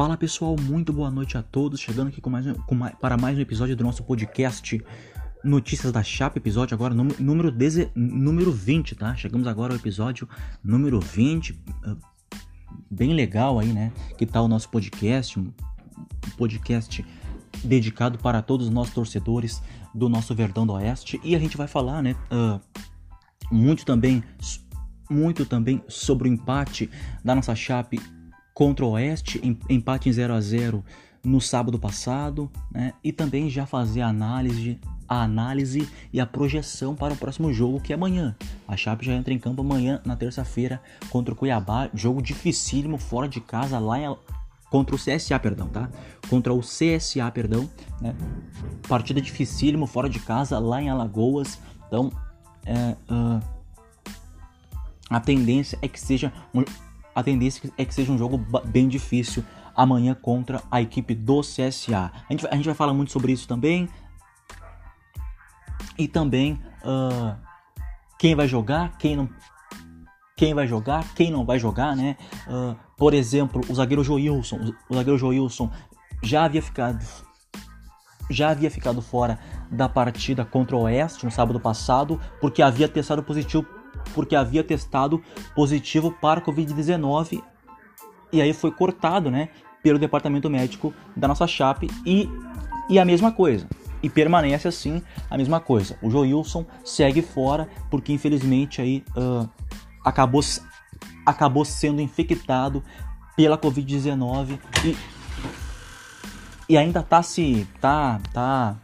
Fala pessoal, muito boa noite a todos. Chegando aqui mais, mais, para mais um episódio do nosso podcast Notícias da Chapa, episódio agora número, deze, número 20, tá? Chegamos agora ao episódio número 20. Ah, bem legal aí, né? Que tal o nosso podcast? Um podcast dedicado para todos os nossos torcedores do nosso Verdão do Oeste. E a gente vai falar, né? Uh, muito também, muito também sobre o empate da nossa Chape contra o Oeste, empate em 0 a 0 no sábado passado, né? E também já fazer a análise, a análise e a projeção para o próximo jogo que é amanhã. A Chape já entra em campo amanhã na terça-feira contra o Cuiabá, jogo dificílimo fora de casa lá em contra o CSA, perdão, tá? Contra o CSA, perdão, né? Partida dificílimo fora de casa lá em Alagoas. Então, é, uh, a tendência é que seja um, a tendência é que seja um jogo bem difícil amanhã contra a equipe do CSA. A gente, a gente vai falar muito sobre isso também. E também uh, quem vai jogar, quem não, quem vai jogar, quem não vai jogar, né? Uh, por exemplo, o zagueiro Joilson, o zagueiro Joilson já havia ficado já havia ficado fora da partida contra o Oeste no sábado passado, porque havia testado positivo porque havia testado positivo para Covid-19 e aí foi cortado, né, pelo departamento médico da nossa Chape e, e a mesma coisa. E permanece assim a mesma coisa. O Joilson segue fora porque infelizmente aí uh, acabou, acabou sendo infectado pela Covid-19 e, e ainda tá se tá tá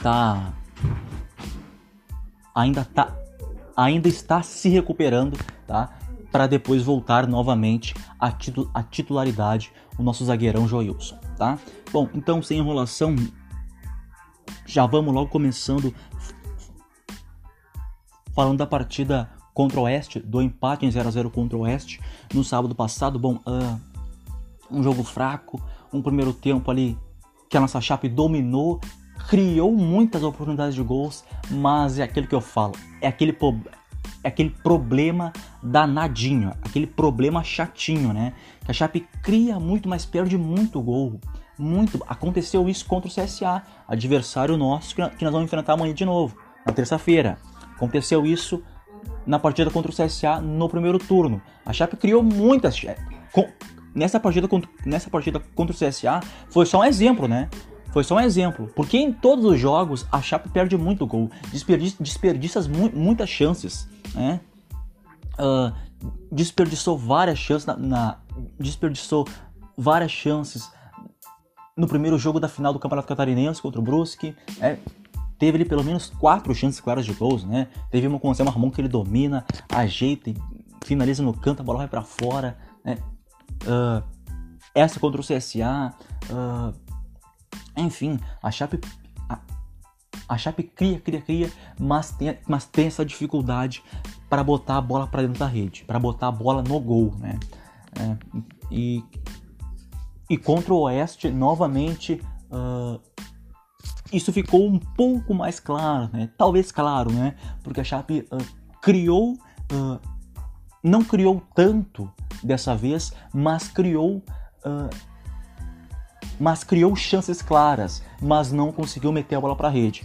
tá ainda tá ainda está se recuperando, tá? Para depois voltar novamente à, titu à titularidade o nosso zagueirão Joilson, tá? Bom, então sem enrolação, já vamos logo começando falando da partida contra o Oeste, do empate em 0 a 0 contra o Oeste no sábado passado. Bom, uh, um jogo fraco, um primeiro tempo ali que a nossa Chape dominou criou muitas oportunidades de gols, mas é aquilo que eu falo, é aquele, aquele problema danadinho, aquele problema chatinho, né? Que a Chape cria muito, mas perde muito gol. Muito. Aconteceu isso contra o CSA, adversário nosso que nós vamos enfrentar amanhã de novo, na terça-feira. Aconteceu isso na partida contra o CSA no primeiro turno. A Chape criou muitas. Nessa partida, nessa partida contra o CSA foi só um exemplo, né? Foi só um exemplo, porque em todos os jogos a Chape perde muito gol, desperdiça, desperdiça mu muitas chances, né? Uh, desperdiçou várias chances na, na, desperdiçou várias chances no primeiro jogo da final do Campeonato Catarinense contra o Brusque, é, teve ele pelo menos quatro chances claras de gols, né? Teve uma com o Anselmo Ramon que ele domina, ajeita, finaliza no canto, a bola vai para fora, né? Uh, essa contra o CSA, uh, enfim, a Chape a, a Chape cria, cria, cria, mas tem, mas tem essa dificuldade para botar a bola para dentro da rede, para botar a bola no gol, né? É, e, e contra o Oeste, novamente, uh, isso ficou um pouco mais claro, né? Talvez claro, né? Porque a Chape uh, criou, uh, não criou tanto dessa vez, mas criou mas criou chances claras, mas não conseguiu meter a bola para a rede.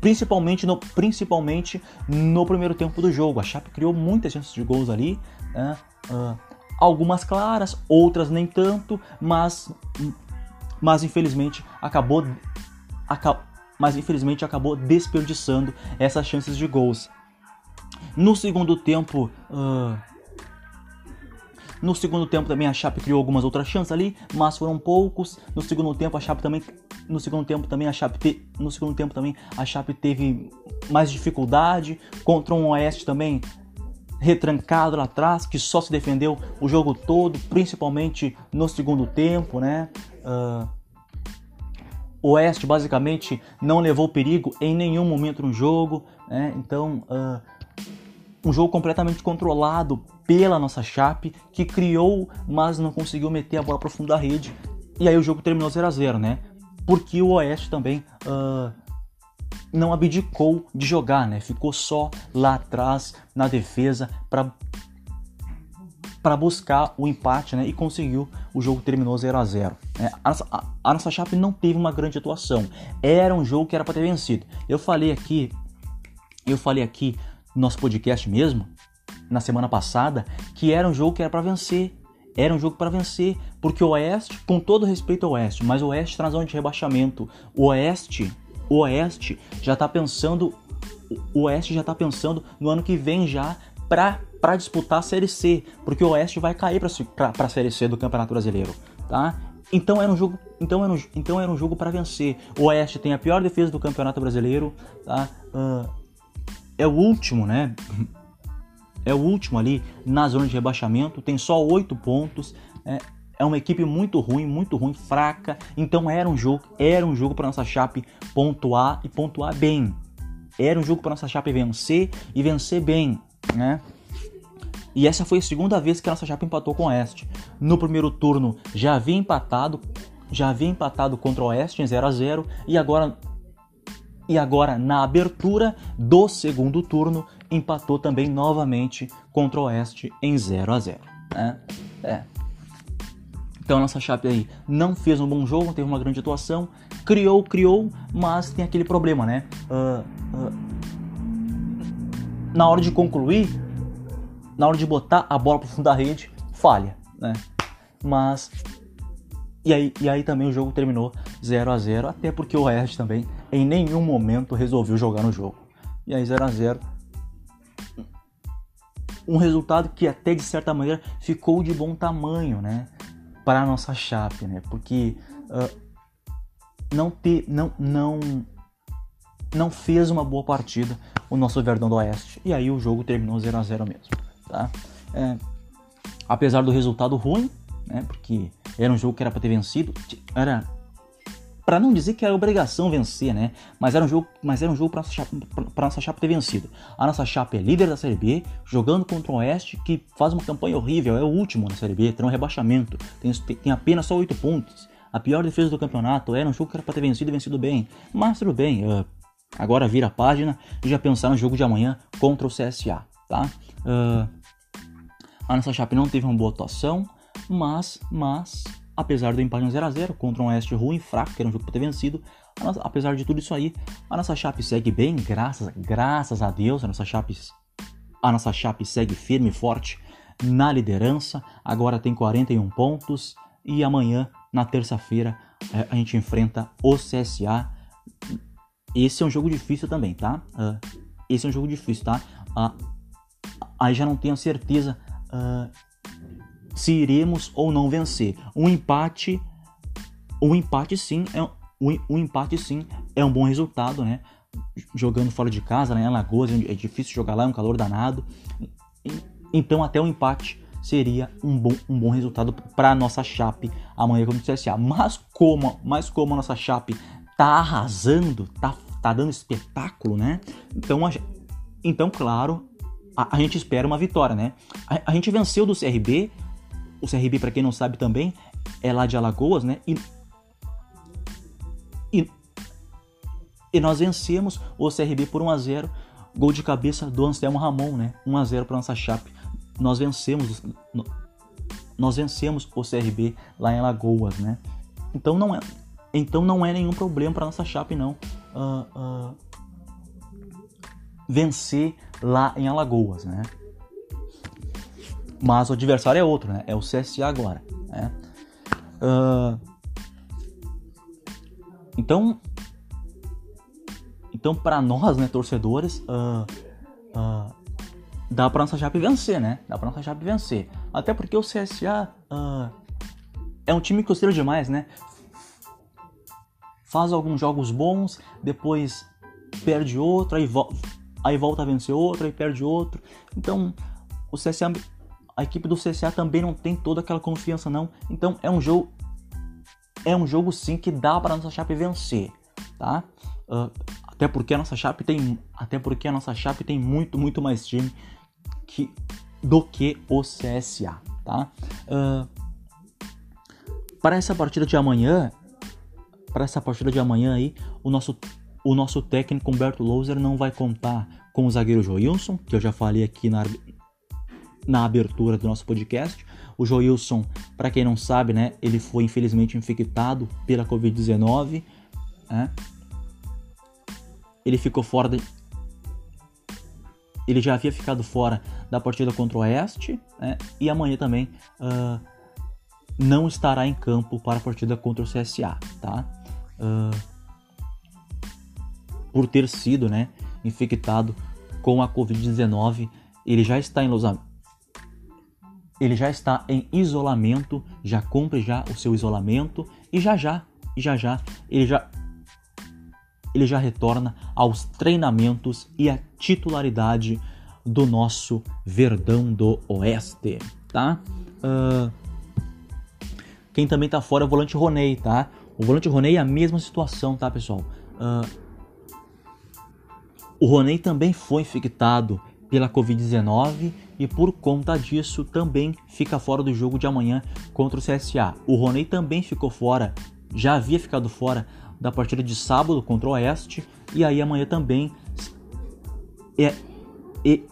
Principalmente no, principalmente no primeiro tempo do jogo. A Chape criou muitas chances de gols ali, né? uh, algumas claras, outras nem tanto, mas, mas infelizmente acabou, aca, mas infelizmente acabou desperdiçando essas chances de gols. No segundo tempo, uh, no segundo tempo também a Chape criou algumas outras chances ali, mas foram poucos. No segundo tempo a Chape também no segundo tempo também a Chape te, no segundo tempo também a Chape teve mais dificuldade contra um Oeste também retrancado lá atrás, que só se defendeu o jogo todo, principalmente no segundo tempo, né? Uh, Oeste basicamente não levou perigo em nenhum momento no jogo, né? Então, uh, um jogo completamente controlado pela nossa Chape, que criou, mas não conseguiu meter a bola para o fundo da rede. E aí o jogo terminou 0 a 0 né? Porque o Oeste também uh, não abdicou de jogar, né? Ficou só lá atrás na defesa para para buscar o empate, né? E conseguiu. O jogo terminou 0 a 0 né? a, nossa, a, a nossa Chape não teve uma grande atuação. Era um jogo que era para ter vencido. Eu falei aqui, eu falei aqui nosso podcast mesmo, na semana passada, que era um jogo que era para vencer. Era um jogo para vencer, porque o Oeste, com todo respeito ao Oeste, mas o Oeste está na de rebaixamento. O Oeste, o Oeste já está pensando, o Oeste já está pensando no ano que vem já para disputar a Série C, porque o Oeste vai cair para a Série C do Campeonato Brasileiro, tá? Então era um jogo, então era um, então era um jogo para vencer. O Oeste tem a pior defesa do Campeonato Brasileiro, tá? Uh, é o último, né? É o último ali na zona de rebaixamento, tem só oito pontos. É, é uma equipe muito ruim, muito ruim, fraca. Então era um jogo, era um jogo para nossa Chape pontuar e pontuar bem. Era um jogo para nossa Chape vencer e vencer bem né? E essa foi a segunda vez que a nossa chapa empatou com o Oeste. No primeiro turno já havia empatado, já havia empatado contra o Oeste em 0 a 0 e agora e agora na abertura do segundo turno empatou também novamente contra o Oeste em 0 a 0, né? É. Então nossa Chape aí não fez um bom jogo, teve uma grande atuação, criou, criou, mas tem aquele problema, né? Uh, uh, na hora de concluir, na hora de botar a bola para fundo da rede, falha, né? Mas e aí, e aí também o jogo terminou 0 a 0 até porque o Oeste também em nenhum momento resolveu jogar no jogo. E aí 0 a 0 um resultado que até de certa maneira ficou de bom tamanho, né? Para a nossa chape, né? Porque uh, não ter, não, não, não fez uma boa partida o nosso Verdão do Oeste. E aí o jogo terminou 0 a 0 mesmo. Tá? É, apesar do resultado ruim, né, porque era um jogo que era para ter vencido, era para não dizer que era obrigação vencer, né? Mas era um jogo, mas era um jogo para nossa chapa, nossa chapa ter vencido. A nossa chapa é líder da Série B, jogando contra o Oeste, que faz uma campanha horrível, é o último na Série B, tem um rebaixamento, tem, tem apenas só 8 pontos. A pior defesa do campeonato era um jogo que era para ter vencido e vencido bem. Mas tudo bem, uh, Agora vira a página e já pensar no jogo de amanhã contra o CSA, tá? Uh, a nossa Chape não teve uma boa atuação, mas, mas apesar do empate 0 a 0 contra um Oeste ruim, fraco, que era um jogo para ter vencido, nossa, apesar de tudo isso aí, a nossa Chape segue bem, graças, graças a Deus, a nossa Chape, a nossa Chape segue firme e forte na liderança, agora tem 41 pontos e amanhã, na terça-feira, eh, a gente enfrenta o CSA esse é um jogo difícil também, tá? Uh, esse é um jogo difícil, tá? Uh, aí já não tenho certeza uh, se iremos ou não vencer. Um empate, um empate sim, é um, um empate sim é um bom resultado, né? Jogando fora de casa, né? Em Lagoas é difícil jogar lá, é um calor danado. Então até o empate seria um bom, um bom resultado para nossa Chape amanhã contra o CSA. Mas como, mas como a nossa Chape tá arrasando, tá tá dando espetáculo, né? Então, a, então claro, a, a, gente espera uma vitória, né? A, a gente venceu do CRB, o CRB, para quem não sabe também, é lá de Alagoas, né? E, e, e nós vencemos o CRB por 1 a 0 gol de cabeça do Anselmo Ramon, né? 1 a 0 para nossa chape. Nós vencemos nós vencemos o CRB lá em Alagoas, né? Então não é então não é nenhum problema para nossa chape não uh, uh, vencer lá em Alagoas, né? Mas o adversário é outro, né? É o CSA agora, né? Uh, então, então para nós, né, torcedores, dá para nossa Chape vencer, né? Dá para nossa Chape vencer. Até porque o CSA é um time oscila demais, né? faz alguns jogos bons, depois perde outro, aí, vo aí volta a vencer outro, aí perde outro. Então, o CSA, a equipe do CSA também não tem toda aquela confiança não. Então, é um jogo é um jogo sim que dá para nossa Chape vencer, tá? Uh, até porque a nossa Chape tem até porque a nossa Chape tem muito muito mais time que do que o CSA, tá? Uh, para essa partida de amanhã, para essa partida de amanhã aí, o nosso, o nosso técnico Humberto Louser não vai contar com o zagueiro Joilson, que eu já falei aqui na, na abertura do nosso podcast. O Joilson, para quem não sabe, né, ele foi infelizmente infectado pela Covid-19. Né? Ele ficou fora de... Ele já havia ficado fora da partida contra o Oeste né? e amanhã também uh, não estará em campo para a partida contra o CSA, tá? Uh, por ter sido, né, infectado com a Covid-19, ele já está em ele já está em isolamento, já cumpre já o seu isolamento e já já, já já, ele já ele já retorna aos treinamentos e à titularidade do nosso Verdão do Oeste, tá? Uh, quem também tá fora é o volante Roney, tá? O volante Roney é a mesma situação, tá, pessoal? Uh, o Roney também foi infectado pela Covid-19 e por conta disso também fica fora do jogo de amanhã contra o CSA. O Roney também ficou fora, já havia ficado fora da partida de sábado contra o Oeste e aí amanhã também é, e,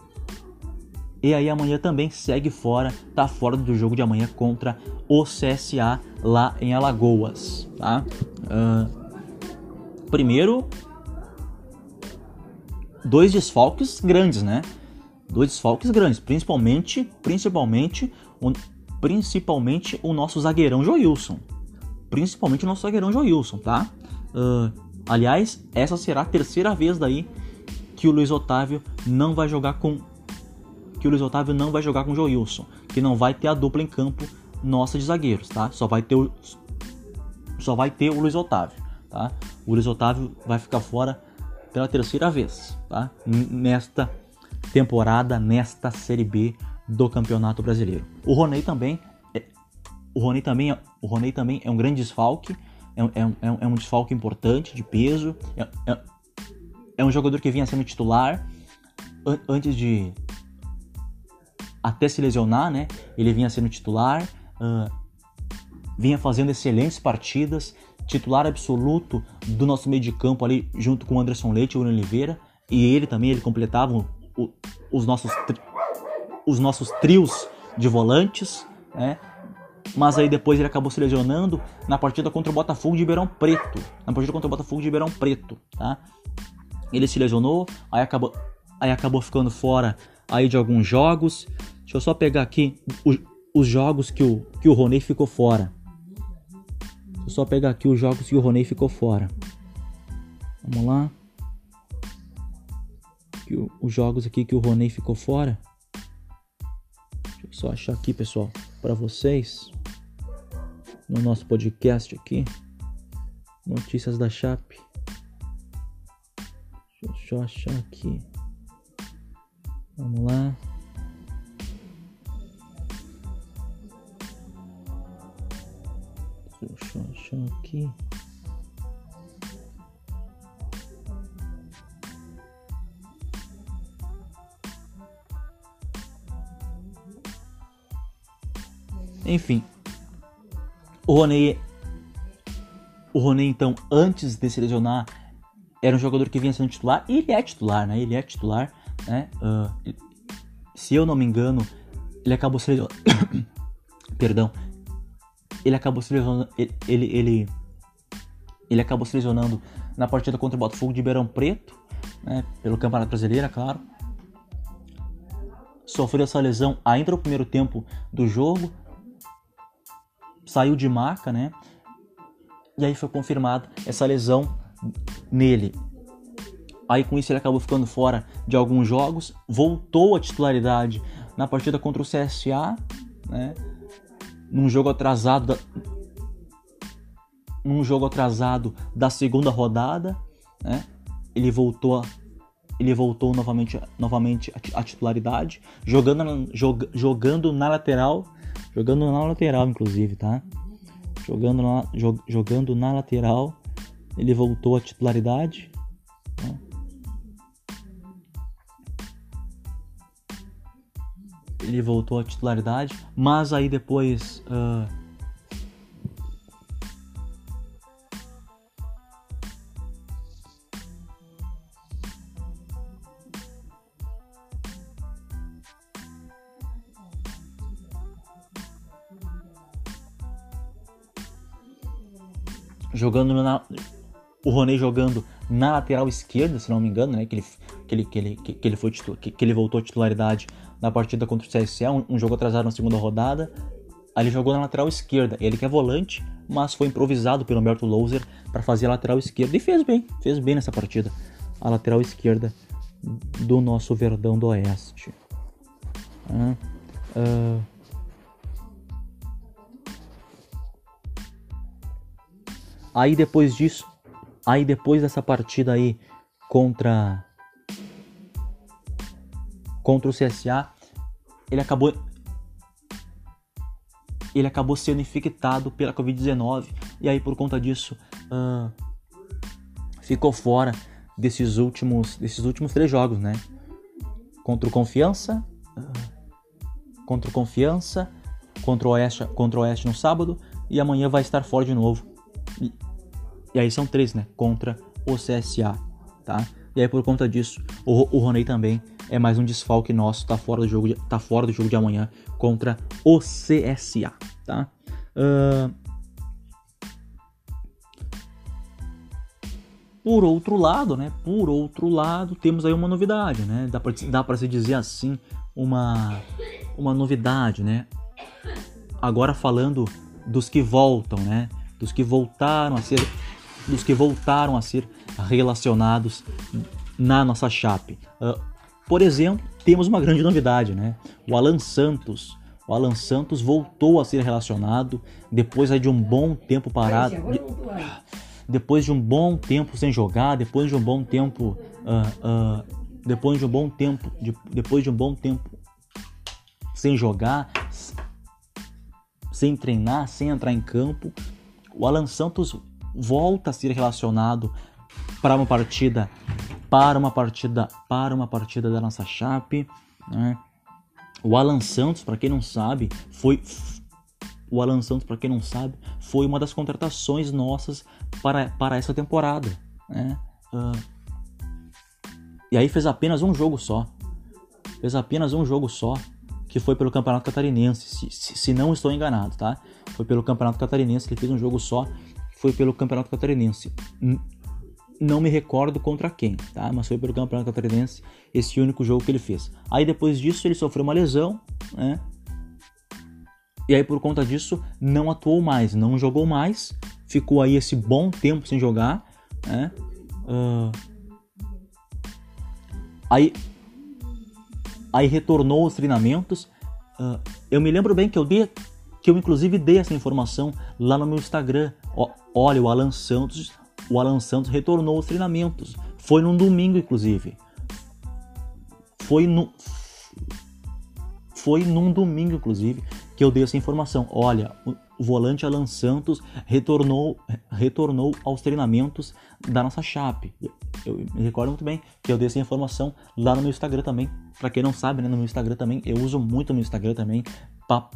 e aí amanhã também segue fora, tá fora do jogo de amanhã contra o CSA lá em Alagoas, tá? Uh, primeiro, dois desfalques grandes, né? Dois desfalques grandes, principalmente, principalmente, o, principalmente o nosso zagueirão Joilson. Principalmente o nosso zagueirão Joilson, tá? Uh, aliás, essa será a terceira vez daí que o Luiz Otávio não vai jogar com que o Luiz Otávio não vai jogar com o Joilson, que não vai ter a dupla em campo nossa de zagueiros, tá? Só vai ter o só vai ter o Luiz Otávio, tá? O Luiz Otávio vai ficar fora pela terceira vez, tá? Nesta temporada, nesta Série B do Campeonato Brasileiro. O Roney também é, o Roney também é, o Roney também é um grande desfalque, é, é, é, é um desfalque importante de peso, é, é, é um jogador que vinha sendo titular an antes de até se lesionar, né? Ele vinha sendo titular, uh, vinha fazendo excelentes partidas, titular absoluto do nosso meio de campo ali, junto com o Anderson Leite e o Oliveira. E ele também, ele completava o, os, nossos os nossos trios de volantes, né? Mas aí depois ele acabou se lesionando na partida contra o Botafogo de Ribeirão Preto. Na partida contra o Botafogo de Ribeirão Preto, tá? Ele se lesionou, aí acabou, aí acabou ficando fora aí de alguns jogos. Deixa eu só pegar aqui os, os jogos que o, que o Roney ficou fora. Vou só pegar aqui os jogos que o Roney ficou fora. Vamos lá. O, os jogos aqui que o Roney ficou fora. Deixa eu só achar aqui, pessoal, para vocês. No nosso podcast aqui. Notícias da Chape. Deixa eu achar aqui. Vamos lá. Deixa eu achar aqui. Enfim, o Rony, o Rony então antes de se lesionar era um jogador que vinha sendo titular e ele é titular, né? Ele é titular, né? Uh, se eu não me engano, ele acabou se lesionando. Perdão, ele acabou se lesionando. Ele, ele, ele, ele, acabou se lesionando na partida contra o Botafogo de Ribeirão Preto, né, pelo Campeonato Brasileiro, é claro. Sofreu essa lesão ainda no primeiro tempo do jogo. Saiu de marca, né? E aí foi confirmada essa lesão nele. Aí com isso ele acabou ficando fora de alguns jogos, voltou à titularidade na partida contra o CSA, né? num jogo atrasado da, num jogo atrasado da segunda rodada, né? Ele voltou ele voltou novamente novamente à titularidade, jogando jog, jogando na lateral, jogando na lateral inclusive, tá? Jogando na, jog, jogando na lateral, ele voltou à titularidade, ele voltou à titularidade, mas aí depois. Uh, jogando na, o Roney jogando na lateral esquerda, se não me engano, né? Que ele, que ele, que ele, que ele, foi que, que ele voltou à titularidade na partida contra o CSA, um, um, jogo atrasado na segunda rodada. Ele jogou na lateral esquerda. Ele que é volante, mas foi improvisado pelo Humberto Louser para fazer a lateral esquerda. E fez bem, fez bem nessa partida. A lateral esquerda do nosso Verdão do Oeste. Uh, uh, aí depois disso, aí depois dessa partida aí contra contra o CSA, ele acabou ele acabou sendo infectado pela Covid-19 e aí por conta disso uh, ficou fora desses últimos desses últimos três jogos, né? Contra o Confiança, contra o Confiança, contra o Oeste, contra o Oeste no sábado e amanhã vai estar fora de novo. E aí são três, né? Contra o CSA, tá? E aí por conta disso, o, o Roney também é mais um desfalque nosso, tá fora do jogo de, tá fora do jogo de amanhã contra o CSA, tá? Uh... Por outro lado, né? Por outro lado, temos aí uma novidade, né? Dá pra, dá pra se dizer assim, uma, uma novidade, né? Agora falando dos que voltam, né? Dos que voltaram a ser dos que voltaram a ser relacionados na nossa chape. Uh, por exemplo, temos uma grande novidade, né? O Alan Santos. O Alan Santos voltou a ser relacionado depois de um bom tempo parado. De, depois de um bom tempo sem jogar, depois de um bom tempo. Uh, uh, depois de um bom tempo. De, depois de um bom tempo sem jogar, sem treinar, sem entrar em campo. O Alan Santos volta a ser relacionado para uma partida para uma partida para uma partida da nossa chape né? o Alan Santos para quem não sabe foi o Alan Santos para quem não sabe foi uma das contratações nossas para, para essa temporada né? Uh, e aí fez apenas um jogo só fez apenas um jogo só que foi pelo Campeonato Catarinense se, se, se não estou enganado tá foi pelo Campeonato Catarinense que ele fez um jogo só foi pelo Campeonato Catarinense não me recordo contra quem, tá? Mas foi pelo Campeonato Catarinense esse único jogo que ele fez. Aí depois disso ele sofreu uma lesão, né? E aí por conta disso não atuou mais, não jogou mais, ficou aí esse bom tempo sem jogar, né? Uh... Aí, aí retornou aos treinamentos. Uh, eu me lembro bem que eu dei, que eu inclusive dei essa informação lá no meu Instagram. Olha, o Alan Santos o Alan Santos retornou aos treinamentos. Foi num domingo, inclusive. Foi no. Foi num domingo, inclusive, que eu dei essa informação. Olha, o volante Alan Santos retornou, retornou aos treinamentos da nossa Chape. Eu me recordo muito bem que eu dei essa informação lá no meu Instagram também. Para quem não sabe, né, no meu Instagram também, eu uso muito o meu Instagram também. Pra...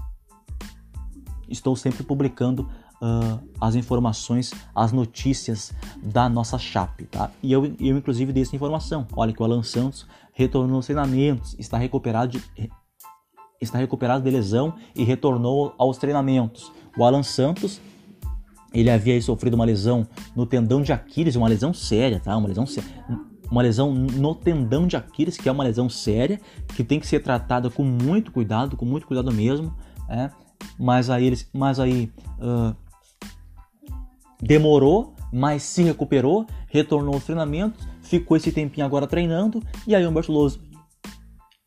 Estou sempre publicando uh, as informações, as notícias da nossa chape, tá? E eu, eu inclusive dei essa informação. Olha que o Alan Santos retornou aos treinamentos, está recuperado de, está recuperado de lesão e retornou aos treinamentos. O Alan Santos ele havia sofrido uma lesão no tendão de Aquiles, uma lesão séria, tá? Uma lesão séria uma lesão no tendão de Aquiles, que é uma lesão séria, que tem que ser tratada com muito cuidado, com muito cuidado mesmo, é? Mas aí, eles, mas aí uh, demorou, mas se recuperou, retornou aos treinamentos, ficou esse tempinho agora treinando, e aí Humberto Louser,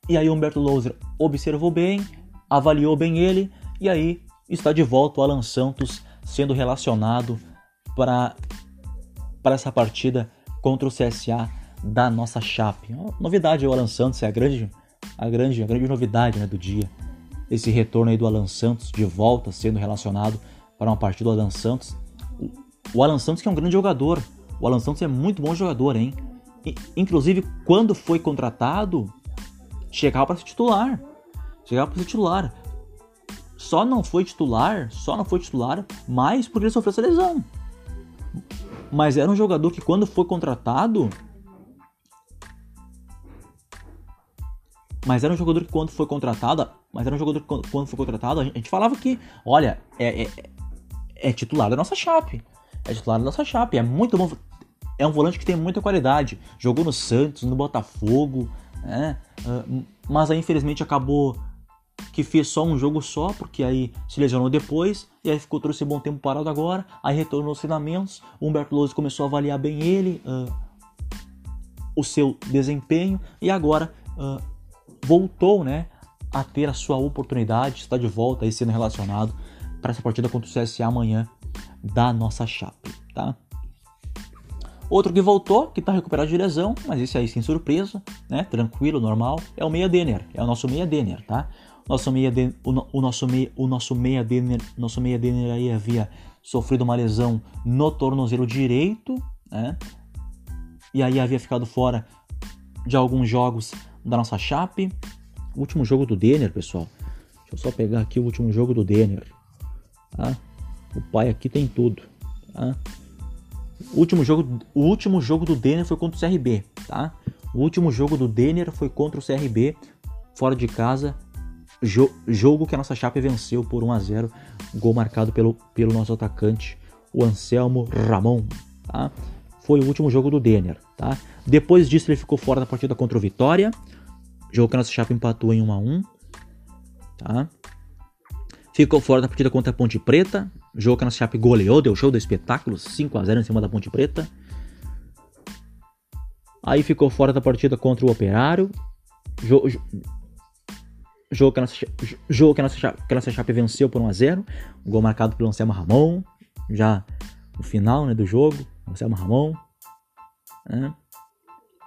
e aí Humberto Louser observou bem, avaliou bem ele, e aí está de volta o Alan Santos sendo relacionado para para essa partida contra o CSA da nossa chape. Novidade o Alan Santos é a grande a grande a grande novidade né, do dia. Esse retorno aí do Alan Santos de volta sendo relacionado para uma partida do Alan Santos o Alan Santos que é um grande jogador. O Alan Santos é muito bom jogador, hein? E, inclusive, quando foi contratado, chegava para ser titular. Chegava para ser titular. Só não foi titular, só não foi titular, mais porque ele sofreu essa lesão. Mas era um jogador que quando foi contratado, mas era um jogador que quando foi contratado, mas era um jogador que quando foi contratado, a gente falava que, olha, é, é, é titular da nossa chape é titular da nossa Chape. É muito bom. É um volante que tem muita qualidade. Jogou no Santos, no Botafogo, né? Uh, mas aí infelizmente acabou que fez só um jogo só, porque aí se lesionou depois, e aí ficou trouxe bom tempo parado agora, aí retornou aos treinamentos, o Humberto Lousa começou a avaliar bem ele, uh, o seu desempenho, e agora uh, voltou né, a ter a sua oportunidade, está de volta aí sendo relacionado para essa partida contra o CSA amanhã da nossa Chape, tá? Outro que voltou, que está recuperado de lesão, mas esse aí sem surpresa, né? Tranquilo, normal, é o Meia Denner, é o nosso Meia Denner, tá? Nosso meia de, o, o, nosso meia, o nosso meia Denner, nosso meia Denner aí havia sofrido uma lesão no tornozelo direito, né? E aí havia ficado fora de alguns jogos da nossa Chape. O último jogo do Denner, pessoal. Deixa eu só pegar aqui o último jogo do Denner. Tá? O pai aqui tem tudo. Tá? O último jogo, o último jogo do Denner foi contra o CRB, tá? O último jogo do Denner foi contra o CRB, fora de casa, jo jogo que a nossa Chape venceu por 1 a 0, gol marcado pelo, pelo nosso atacante, o Anselmo Ramon, tá? Foi o último jogo do Denner, tá? Depois disso ele ficou fora da partida contra o Vitória, jogo que a nossa Chape empatou em 1 a 1, tá? Ficou fora da partida contra a Ponte Preta, jogo que a nossa Chape goleou, deu show do espetáculo, 5 a 0 em cima da Ponte Preta. Aí ficou fora da partida contra o Operário, jogo, Jogo que a nossa, jogo que a nossa, Chape venceu por 1x0. Um gol marcado pelo Anselmo Ramon. Já no final né, do jogo. Anselmo Ramon. Né?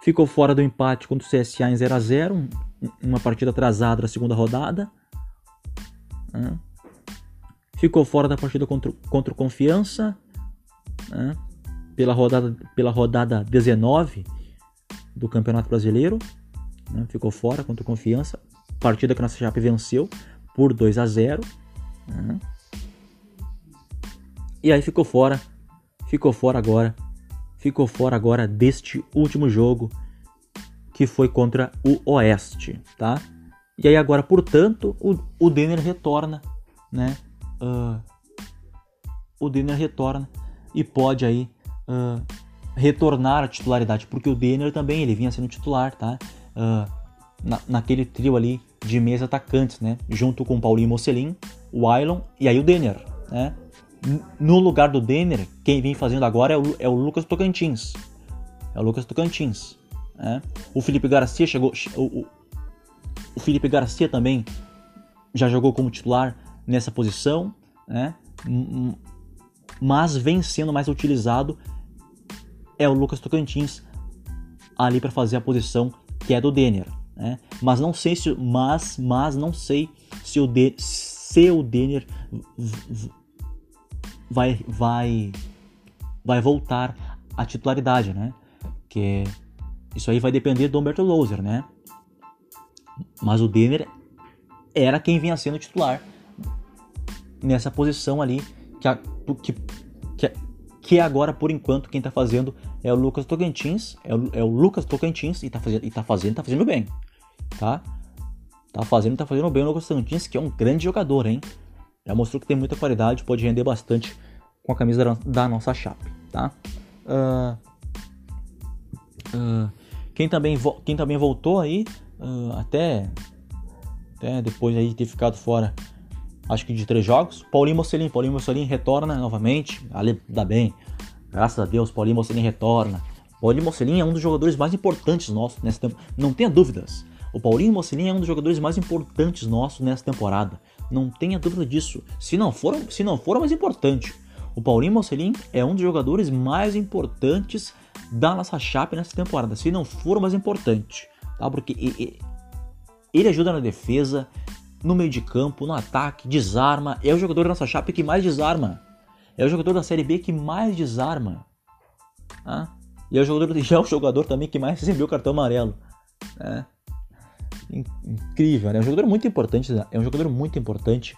Ficou fora do empate contra o CSA em 0x0. Uma partida atrasada da segunda rodada. Né? Ficou fora da partida contra, contra o Confiança. Né? Pela, rodada, pela rodada 19 do Campeonato Brasileiro. Né? Ficou fora contra o Confiança partida que a nossa Chape venceu por 2 a 0 né? E aí ficou fora, ficou fora agora, ficou fora agora deste último jogo que foi contra o Oeste, tá? E aí agora, portanto, o, o Denner retorna, né? Uh, o Denner retorna e pode aí uh, retornar à titularidade, porque o Denner também ele vinha sendo titular, tá? Uh, na, naquele trio ali de meias atacantes, né? Junto com o Paulinho Mocelin, o Ailon e aí o Denner, né? No lugar do Denner, quem vem fazendo agora é o, é o Lucas Tocantins. É o Lucas Tocantins. Né? O Felipe Garcia chegou. O, o Felipe Garcia também já jogou como titular nessa posição, né? mas vem sendo mais utilizado é o Lucas Tocantins ali para fazer a posição que é do Denner. Né? Mas não sei se, mas, mas não sei se o, de, se o Denner vai, vai, vai voltar à titularidade, né? Que isso aí vai depender do Humberto Louser, né? Mas o Denner era quem vinha sendo titular nessa posição ali que, a, que, que, que agora por enquanto quem está fazendo é o Lucas Tocantins, é o, é o Lucas Tocantins e está fazendo, e tá fazendo, tá fazendo bem tá? Tá fazendo, tá fazendo bem o Lucas Santins, que é um grande jogador, hein? Já mostrou que tem muita qualidade, pode render bastante com a camisa da, da nossa Chape, tá? Uh, uh, quem, também quem também voltou aí, uh, até, até depois aí de ter ficado fora, acho que de três jogos, Paulinho Mocelin, Paulinho Mocelin retorna novamente, ali dá bem, graças a Deus, Paulinho Mocelin retorna. Paulinho Mocelin é um dos jogadores mais importantes nossos nesse tempo, não tenha dúvidas. O Paulinho Mocelin é um dos jogadores mais importantes nossos nessa temporada. Não tenha dúvida disso. Se não for, se não for o mais importante. O Paulinho Mocelin é um dos jogadores mais importantes da nossa chape nessa temporada. Se não for o mais importante. Tá? Porque ele ajuda na defesa, no meio de campo, no ataque, desarma. É o jogador da nossa chape que mais desarma. É o jogador da Série B que mais desarma. Tá? E é o jogador, é o jogador também que mais recebeu cartão amarelo. Né? incrível, né? É um jogador muito importante, é um jogador muito importante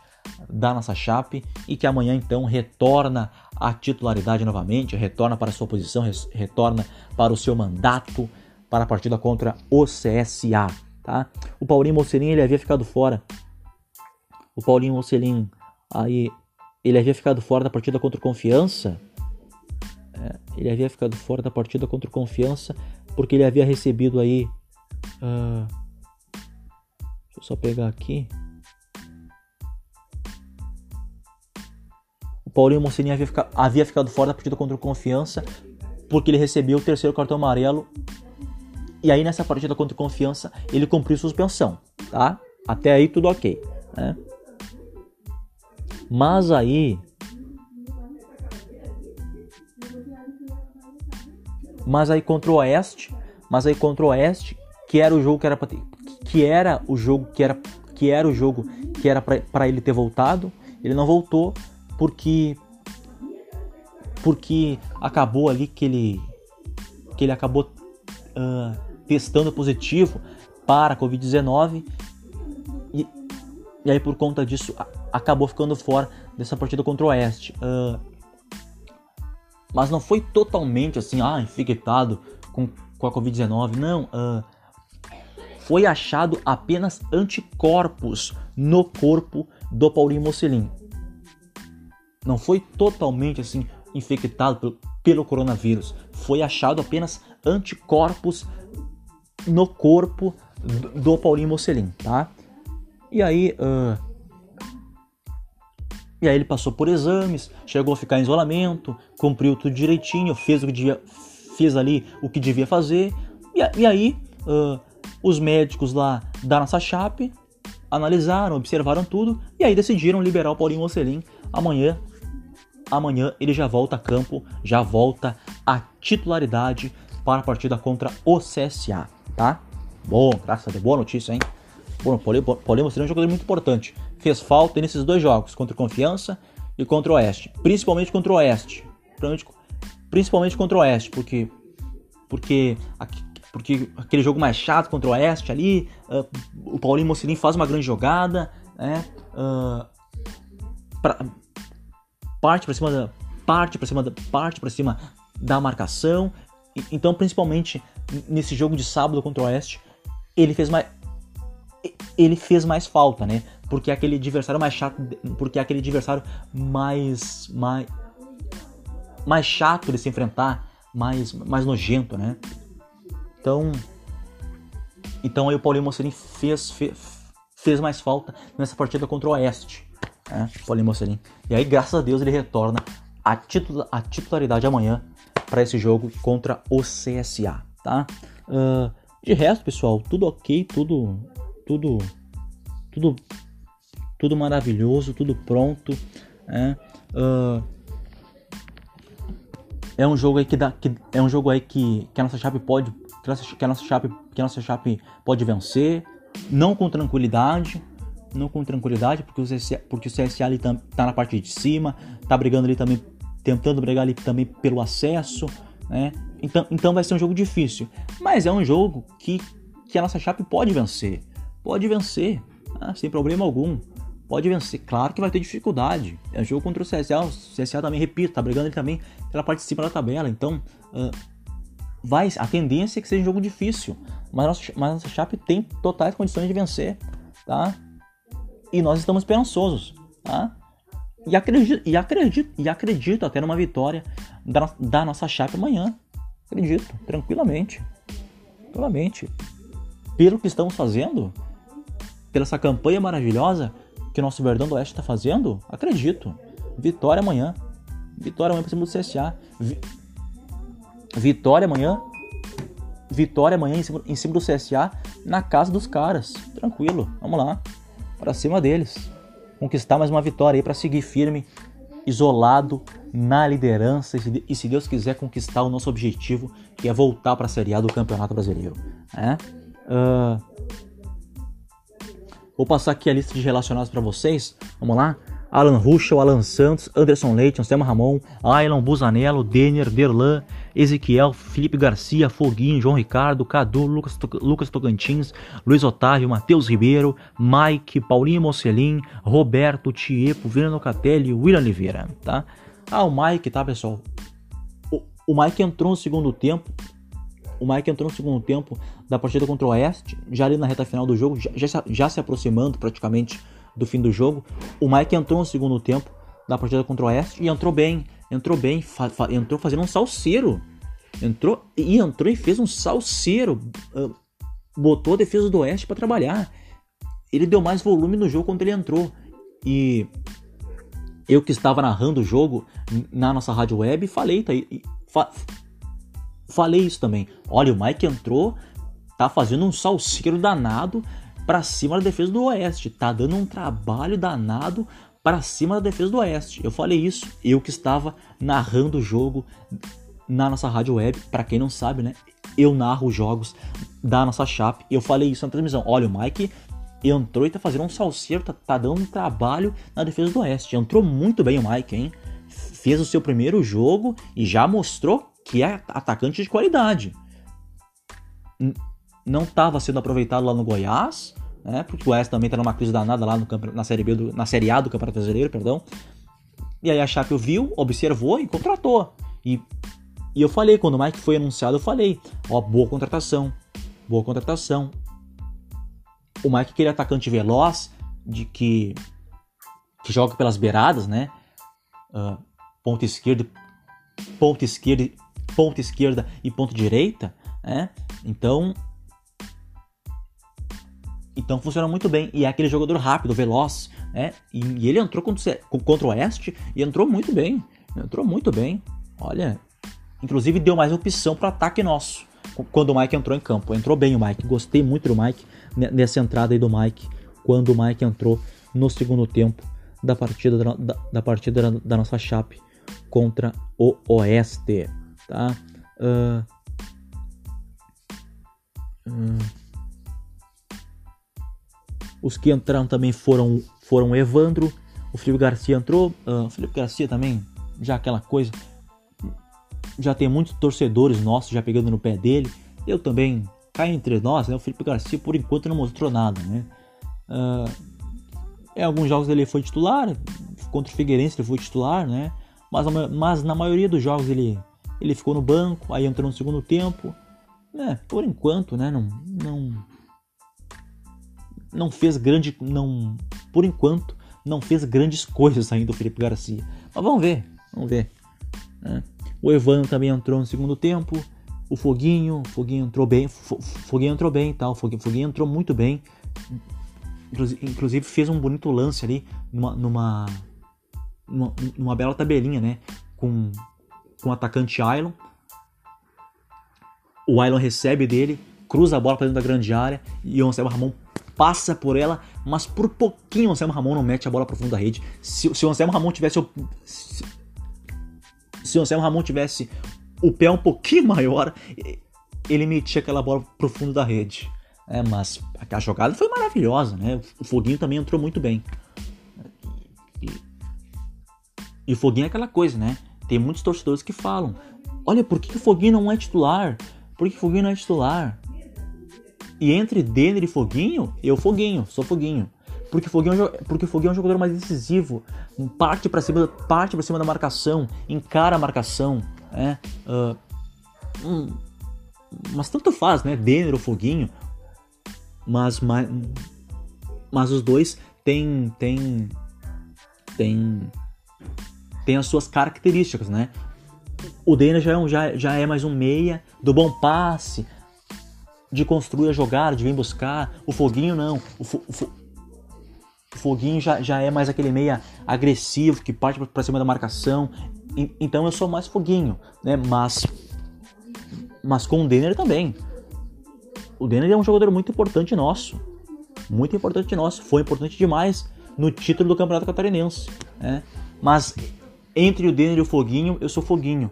da nossa Chape e que amanhã então retorna à titularidade novamente, retorna para a sua posição, retorna para o seu mandato para a partida contra o CSA, tá? O Paulinho Mocelin ele havia ficado fora. O Paulinho Mocelin aí ele havia ficado fora da partida contra o Confiança, É, ele havia ficado fora da partida contra o Confiança porque ele havia recebido aí. Uh, deixa eu só pegar aqui. O Paulinho Mocelin havia, fica, havia ficado fora da partida contra o Confiança porque ele recebeu o terceiro cartão amarelo. E aí nessa partida contra o Confiança ele cumpriu suspensão, tá? Até aí tudo ok, né? Mas aí Mas aí contra o Oeste, mas aí contra o Oeste, que era o jogo que era que era o jogo que era que era o jogo que era para ele ter voltado, ele não voltou porque porque acabou ali que ele que ele acabou uh, testando positivo para a Covid-19 e, e aí por conta disso acabou ficando fora dessa partida contra o Oeste. Uh, mas não foi totalmente assim, ah, infectado com, com a Covid-19. Não, uh, foi achado apenas anticorpos no corpo do Paulinho Mocelin. Não foi totalmente assim infectado pelo, pelo coronavírus. Foi achado apenas anticorpos no corpo do, do Paulinho Mocelin, tá? E aí, uh, e aí ele passou por exames, chegou a ficar em isolamento, cumpriu tudo direitinho, fez o que devia, fez ali o que devia fazer. E, e aí uh, os médicos lá da nossa chape analisaram, observaram tudo e aí decidiram liberar o Paulinho Mocelin amanhã. Amanhã ele já volta a campo, já volta a titularidade para a partida contra o CSA, tá? Bom, graças a Deus, boa notícia, hein? Paulinho, Paulinho Mocelin é um jogador muito importante fez falta nesses dois jogos, contra o Confiança e contra o Oeste. Principalmente contra o Oeste. Principalmente contra o Oeste, porque. Porque. Porque aquele jogo mais chato contra o Oeste ali, uh, o Paulinho Mocelin faz uma grande jogada, né? Uh, pra, parte para cima da parte para cima da parte para cima da marcação. Então, principalmente nesse jogo de sábado contra o Oeste, ele fez mais ele fez mais falta, né? porque é aquele adversário mais chato, porque é aquele adversário mais mais mais chato de se enfrentar, mais mais nojento, né? Então então aí o Paulinho Mocelin fez, fez fez mais falta nessa partida contra o Oeste, né? Paulinho Mocelin. E aí graças a Deus ele retorna a, titula, titularidade amanhã para esse jogo contra o CSA, tá? Uh, de resto, pessoal, tudo ok, tudo tudo tudo tudo maravilhoso, tudo pronto. É, uh, é um jogo aí que dá, que, é um jogo aí que, que a nossa chape pode, que a nossa, que a nossa chape, que a nossa chape pode vencer, não com tranquilidade, não com tranquilidade, porque o CSA, porque o CSA ali tá, tá na parte de cima, tá brigando ali também, tentando brigar ali também pelo acesso, né? Então, então vai ser um jogo difícil, mas é um jogo que, que a nossa chape pode vencer, pode vencer, né? sem problema algum pode vencer. Claro que vai ter dificuldade. É jogo contra o CSA. O CSA também, repito, tá brigando ele também pela parte de cima da tabela. Então, uh, vai, a tendência é que seja um jogo difícil. Mas a nossa, mas nossa Chape tem totais condições de vencer, tá? E nós estamos esperançosos, tá? E acredito, e acredito, e acredito até numa vitória da, da nossa Chape amanhã. Acredito, tranquilamente. Tranquilamente. Pelo que estamos fazendo, pela essa campanha maravilhosa, que o nosso Verdão do Oeste está fazendo? Acredito. Vitória amanhã. Vitória amanhã para cima do CSA. Vi... Vitória amanhã. Vitória amanhã em cima, em cima do CSA na casa dos caras. Tranquilo. Vamos lá. Para cima deles. Conquistar mais uma vitória aí para seguir firme, isolado na liderança e se Deus quiser conquistar o nosso objetivo, que é voltar para a Série A do Campeonato Brasileiro. É? Uh, Vou passar aqui a lista de relacionados para vocês. Vamos lá? Alan Ruschel, Alan Santos, Anderson Leite, Anselmo Ramon, Aylan Busanello, Denner, Derlan, Ezequiel, Felipe Garcia, Foguinho, João Ricardo, Cadu, Lucas, Lucas Tocantins, Luiz Otávio, Matheus Ribeiro, Mike, Paulinho Mocelin, Roberto, Tiepo, Vila Nocatelli, William Oliveira, tá? Ah, o Mike, tá, pessoal? O, o Mike entrou no segundo tempo, o Mike entrou no segundo tempo da partida contra o Oeste, já ali na reta final do jogo, já, já, já se aproximando praticamente do fim do jogo. O Mike entrou no segundo tempo da partida contra o Oeste e entrou bem. entrou bem, fa fa entrou fazendo um salseiro. Entrou e entrou e fez um salseiro. Uh, botou a defesa do Oeste para trabalhar. Ele deu mais volume no jogo quando ele entrou. E eu que estava narrando o jogo na nossa rádio web, falei, tá, fa falei isso também. Olha, o Mike entrou, tá fazendo um salseiro danado para cima da defesa do Oeste, tá dando um trabalho danado para cima da defesa do Oeste. Eu falei isso, eu que estava narrando o jogo na nossa rádio web. Para quem não sabe, né? Eu narro os jogos da nossa chape. Eu falei isso na transmissão. Olha, o Mike entrou e tá fazendo um salseiro, tá, tá dando um trabalho na defesa do Oeste. Entrou muito bem o Mike, hein? Fez o seu primeiro jogo e já mostrou que é atacante de qualidade. Não estava sendo aproveitado lá no Goiás, né? Porque o Goiás também tá numa crise danada lá no, na, série B do, na Série A do Campeonato Brasileiro, perdão. E aí a Chape viu, observou e contratou. E, e eu falei, quando o Mike foi anunciado, eu falei, ó, boa contratação, boa contratação. O Mike aquele atacante veloz, de que, que joga pelas beiradas, né? Uh, ponta esquerda, ponta ponta esquerda e ponta direita, né? Então, então funciona muito bem. E é aquele jogador rápido, veloz, né? E, e ele entrou contra, contra o Oeste e entrou muito bem. Entrou muito bem. Olha, inclusive deu mais opção para ataque nosso quando o Mike entrou em campo. Entrou bem o Mike. Gostei muito do Mike nessa entrada aí do Mike quando o Mike entrou no segundo tempo da partida da, da, da partida da, da, nossa chape contra o Oeste, tá? Uh, uh, os que entraram também foram foram Evandro, o Felipe Garcia entrou, uh, o Felipe Garcia também, já aquela coisa, já tem muitos torcedores nossos já pegando no pé dele. Eu também caio entre nós, né? O Felipe Garcia por enquanto não mostrou nada, né? Em alguns jogos ele foi titular, contra o Figueirense ele foi titular, né? Mas, mas na maioria dos jogos ele, ele ficou no banco, aí entrou no segundo tempo. Né? Por enquanto, né? Não, não não fez grande, não, por enquanto, não fez grandes coisas ainda o Felipe Garcia. Mas vamos ver, vamos ver. Né? O Evandro também entrou no segundo tempo. O Foguinho, o Foguinho entrou bem, Foguinho entrou bem, tal. Tá? Foguinho, Foguinho entrou muito bem. Inclusive fez um bonito lance ali numa, numa, numa, numa bela tabelinha, né? Com, com o atacante Ailon. O Ailon recebe dele, cruza a bola para dentro da grande área e o Anselmo Ramon passa por ela, mas por pouquinho o Anselmo Ramon não mete a bola para fundo da rede. Se, se o Anselmo Ramon tivesse se, se o Anselmo Ramon tivesse o pé um pouquinho maior, ele metia aquela bola pro fundo da rede. É, mas a jogada foi maravilhosa, né? O Foguinho também entrou muito bem. E, e o Foguinho é aquela coisa, né? Tem muitos torcedores que falam: Olha, por que o Foguinho não é titular? Por que o Foguinho não é titular? E entre Denner e Foguinho, eu Foguinho, sou Foguinho. Porque Foguinho, é porque Foguinho é um jogador mais decisivo, parte para cima, parte para cima da marcação, encara a marcação, né? Uh, hum, mas tanto faz, né? Denner ou Foguinho, mas, mas, mas os dois têm, têm, têm, têm as suas características, né? O Denner já é, um, já, já é mais um meia do bom passe, de construir a jogada, de vir buscar. O Foguinho não. O, fo, o, fo, o Foguinho já, já é mais aquele meia agressivo que parte para cima da marcação. E, então eu sou mais Foguinho, né? Mas, mas com o Denner também. O Denner é um jogador muito importante nosso. Muito importante nosso. Foi importante demais no título do Campeonato Catarinense. Né? Mas entre o Denner e o Foguinho, eu sou Foguinho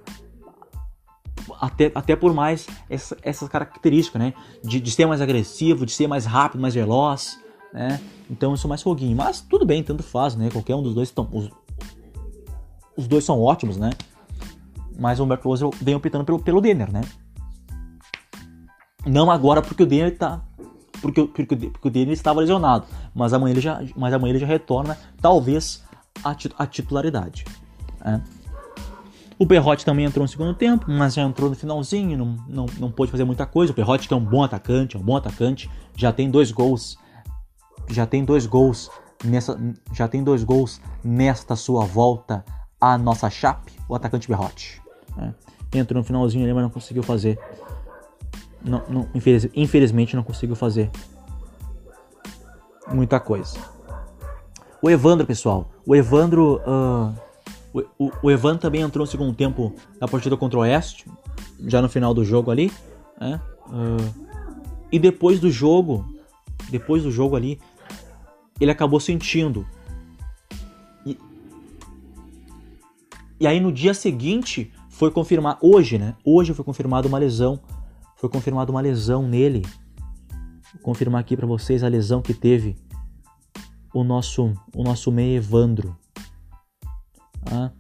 até, até por mais essa, essas características, né? De, de ser mais agressivo, de ser mais rápido, mais veloz, né? Então eu sou mais foguinho. Mas tudo bem, tanto faz, né? Qualquer um dos dois estão. Os, os dois são ótimos, né? Mas o Humberto Rose vem optando pelo, pelo Denner, né? Não agora porque o Denner tá. Porque, porque, porque o Denner estava lesionado. Mas amanhã ele já, mas amanhã ele já retorna, talvez, a, a titularidade. Né? O Perrotti também entrou no segundo tempo, mas já entrou no finalzinho, não, não, não pôde fazer muita coisa. O Perrotti que é um bom atacante, é um bom atacante, já tem dois gols, já tem dois gols nessa, já tem dois gols nesta sua volta a nossa chape, o atacante Berrote. Né? Entrou no finalzinho ali, mas não conseguiu fazer. Não, não, infeliz, infelizmente não conseguiu fazer muita coisa. O Evandro, pessoal. O Evandro. Uh, o, o, Evandro também entrou no segundo tempo da partida contra o Oeste, já no final do jogo ali. Né? Uh, e depois do jogo, depois do jogo ali, ele acabou sentindo. E, e aí no dia seguinte foi confirmar, hoje, né? Hoje foi confirmada uma lesão. Foi confirmada uma lesão nele. Vou confirmar aqui para vocês a lesão que teve o nosso o nosso meio Evandro. Ah.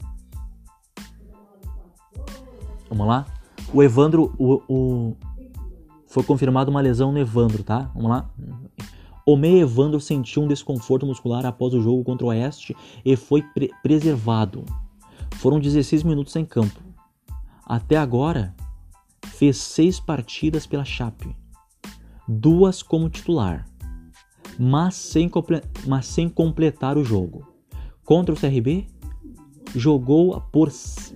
Vamos lá? O Evandro, o, o, foi confirmada uma lesão no Evandro, tá? Vamos lá? O meio Evandro sentiu um desconforto muscular após o jogo contra o Oeste e foi pre preservado. Foram 16 minutos em campo. Até agora, fez seis partidas pela Chape, duas como titular, mas sem, mas sem completar o jogo. Contra o CRB, jogou por,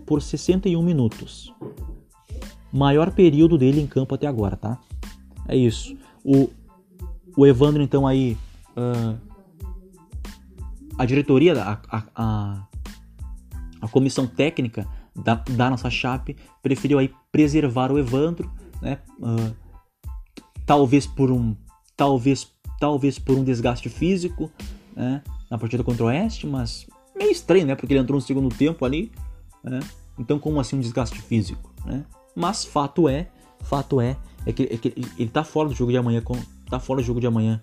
por 61 minutos. Maior período dele em campo até agora, tá? É isso. O, o Evandro, então, aí. Uh, a diretoria, a, a, a, a, comissão técnica da, da nossa Chape preferiu aí preservar o Evandro, né? Uh, talvez por um. Talvez, talvez por um desgaste físico, né? Na partida contra o Oeste, mas meio estranho, né? Porque ele entrou no segundo tempo ali, né? Então, como assim um desgaste físico, né? Mas fato é, fato é é que, é que ele tá fora do jogo de amanhã, tá fora do jogo de amanhã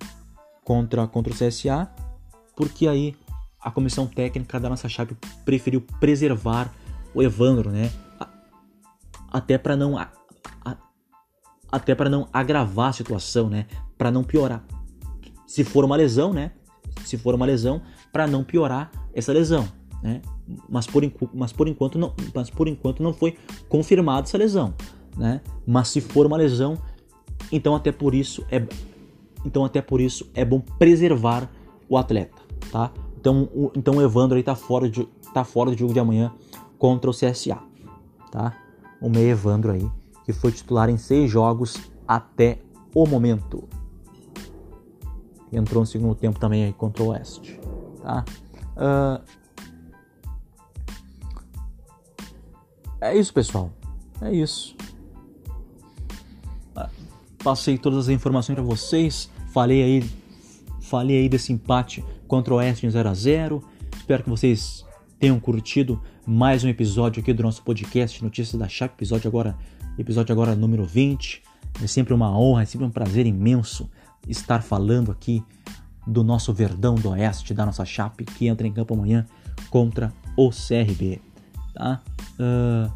contra, contra o CSA, porque aí a comissão técnica da nossa chave preferiu preservar o Evandro, né? Até para não até para não agravar a situação, né? Para não piorar. Se for uma lesão, né? Se for uma lesão, para não piorar essa lesão, né? Mas por, mas por enquanto não, mas por enquanto não foi confirmada essa lesão né? Mas se for uma lesão, então até por isso é então até por isso é bom preservar o atleta, tá? Então o, então o Evandro aí tá fora de tá fora do jogo de amanhã contra o CSA, tá? O meio Evandro aí que foi titular em seis jogos até o momento. Entrou no segundo tempo também aí contra o Oeste, tá? Uh... É isso, pessoal. É isso passei todas as informações para vocês, falei aí, falei aí desse empate contra o Oeste em 0 a 0. Espero que vocês tenham curtido mais um episódio aqui do nosso podcast Notícias da Chape, episódio agora, episódio agora número 20. É sempre uma honra, é sempre um prazer imenso estar falando aqui do nosso Verdão do Oeste, da nossa Chape, que entra em campo amanhã contra o CRB. Tá? Uh,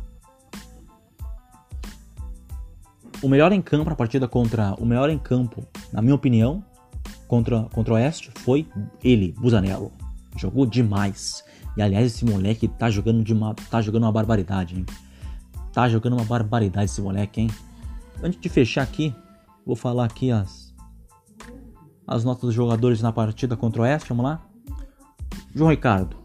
o melhor em campo na partida contra. O melhor em campo, na minha opinião, contra, contra o Oeste foi ele, Busanello. Jogou demais. E aliás, esse moleque tá jogando, de uma, tá jogando uma barbaridade, hein? Tá jogando uma barbaridade esse moleque, hein? Antes de fechar aqui, vou falar aqui as, as notas dos jogadores na partida contra o Oeste, vamos lá? João Ricardo,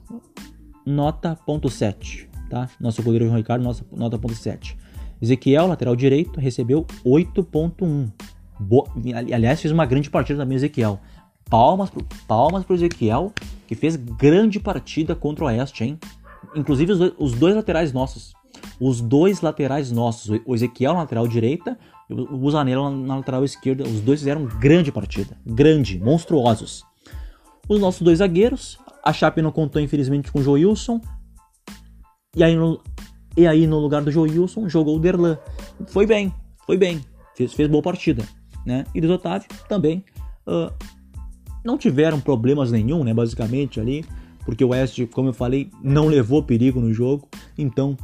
nota ponto .7, tá? Nosso goleiro João Ricardo, nossa, nota ponto .7. Ezequiel, lateral direito, recebeu 8.1. Aliás, fez uma grande partida também Ezequiel. Palmas pro, palmas pro Ezequiel, que fez grande partida contra o Oeste, hein? Inclusive os dois, os dois laterais nossos. Os dois laterais nossos. O Ezequiel na lateral direita o Zanello na lateral esquerda. Os dois fizeram grande partida. Grande, monstruosos. Os nossos dois zagueiros. A Chape não contou, infelizmente, com o Joilson. E aí no, e aí, no lugar do Joilson, jogou o Derlan. Foi bem, foi bem. Fez, fez boa partida. Né? E do Otávio também. Uh, não tiveram problemas nenhum, né? Basicamente ali. Porque o West, como eu falei, não levou perigo no jogo. Então,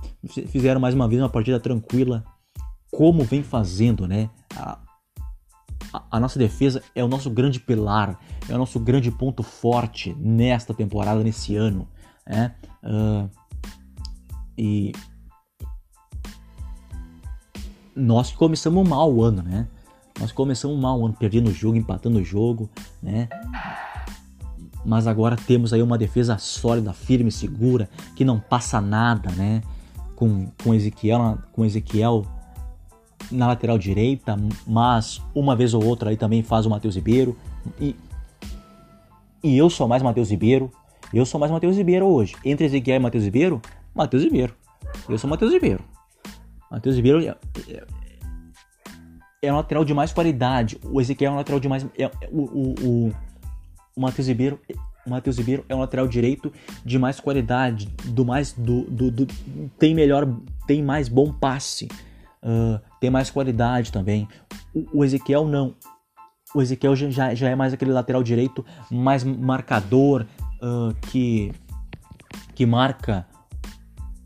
fizeram mais uma vez uma partida tranquila. Como vem fazendo, né? A, a, nossa defesa é o nosso grande pilar. É o nosso grande ponto forte nesta temporada, nesse ano. Né? Uh, e nós começamos mal o ano, né? Nós começamos mal o ano, perdendo o jogo, empatando o jogo, né? mas agora temos aí uma defesa sólida, firme, segura, que não passa nada, né? Com, com Ezequiel, com Ezequiel na lateral direita, mas uma vez ou outra aí também faz o Matheus Ribeiro. E, e eu sou mais Matheus Ribeiro. Eu sou mais Matheus Ribeiro hoje. Entre Ezequiel e Matheus Ribeiro, Matheus Ribeiro. Eu sou Matheus Ribeiro. Matheus Ribeiro é, é, é um lateral de mais qualidade. O Ezequiel é um lateral de mais. É, o, o, o, o Matheus Ribeiro. Matheus Ribeiro é um lateral direito de mais qualidade, do mais do, do, do tem melhor, tem mais bom passe, uh, tem mais qualidade também. O, o Ezequiel não. O Ezequiel já, já é mais aquele lateral direito mais marcador, uh, que que marca